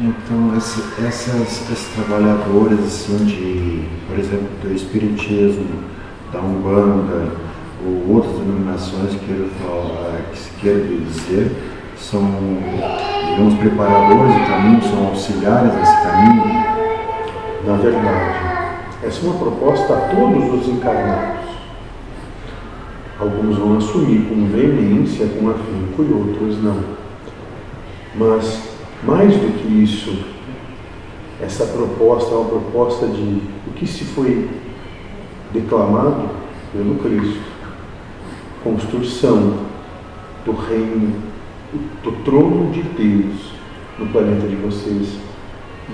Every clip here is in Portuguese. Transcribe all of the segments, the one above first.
Então, esse, essas, esses trabalhadores, assim, de, por exemplo, do Espiritismo, da Umbanda, ou outras denominações queira falar, que queira dizer, são, digamos, preparadores do caminho, são auxiliares desse caminho? Na verdade, essa é uma proposta a todos os encarnados. Alguns vão assumir com veemência, com afinco, e outros não. Mas, mais do que isso, essa proposta é uma proposta de o que se foi declamado pelo Cristo. Construção do reino, do trono de Deus no planeta de vocês.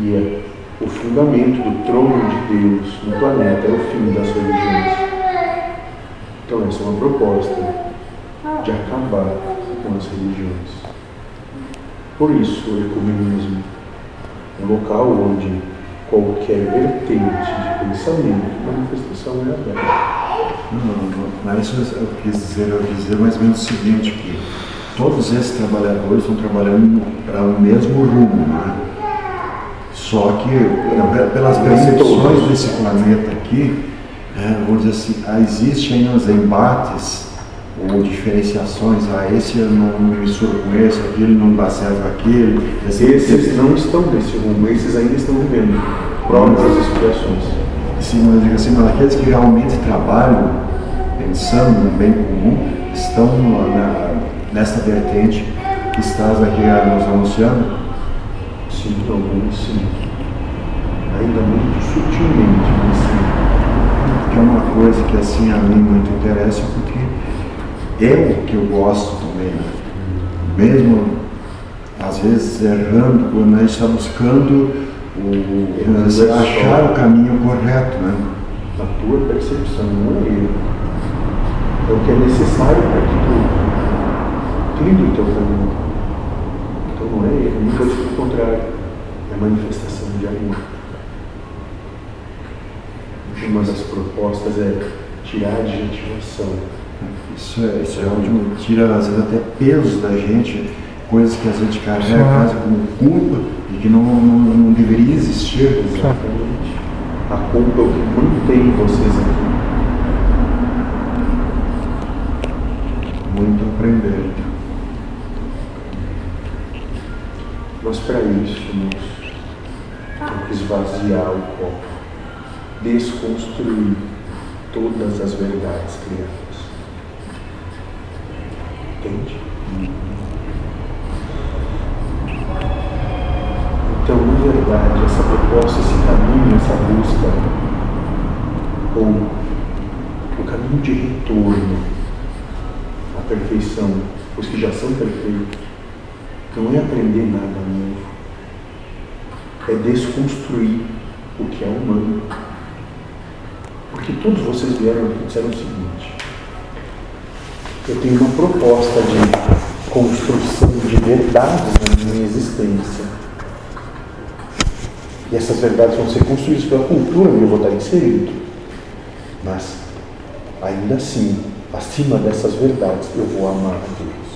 E é o fundamento do trono de Deus no planeta, é o fim das religiões. Então, essa é uma proposta de acabar com as religiões. Por isso, o ecumenismo é um local onde qualquer vertente de pensamento manifestação é aberta. Não, mas isso eu quis dizer, eu quis dizer mais ou menos o seguinte, que todos esses trabalhadores estão trabalhando para o mesmo rumo, né? Só que pelas percepções desse planeta aqui, é, vamos dizer assim, existem ainda os embates ou diferenciações, ah, esse eu não me misturo com esse, aquele não dá certo com aquele. Esses não estão nesse rumo, esses ainda estão vivendo próprias expiações. Sim, mas digo assim, mas aqueles que realmente trabalham pensando no bem comum estão na, nessa vertente que estás aqui nos anunciando? Sim, alguns sim. Ainda muito sutilmente, mas sim que é uma coisa que assim a mim muito interessa, porque é o que eu gosto também. Né? Mesmo às vezes errando, quando a gente está buscando o, achar o caminho correto. Né? Na tua percepção, não é erro. É o que é necessário para que tu trilhe o teu caminho. Então não é erro, nunca pelo contrário. É manifestação de amor uma das propostas é tirar a adjetivação. Isso é, isso é ótimo, tira às vezes até peso da gente, coisas que a gente carrega quase como culpa e que não, não, não deveria existir. Exatamente. A culpa é o que mantém vocês aqui. Muito a aprender. Mas para isso, moço, tem que esvaziar o copo desconstruir todas as verdades criadas. Entende? Então, na verdade, essa proposta, esse caminho, essa busca, ou o caminho de retorno à perfeição, os que já são perfeitos, não é aprender nada novo, é desconstruir o que é humano porque todos vocês vieram aqui e disseram o seguinte: eu tenho uma proposta de construção de verdades na minha existência. E essas verdades vão ser construídas pela cultura onde eu vou estar inserido. Mas, ainda assim, acima dessas verdades, eu vou amar a Deus.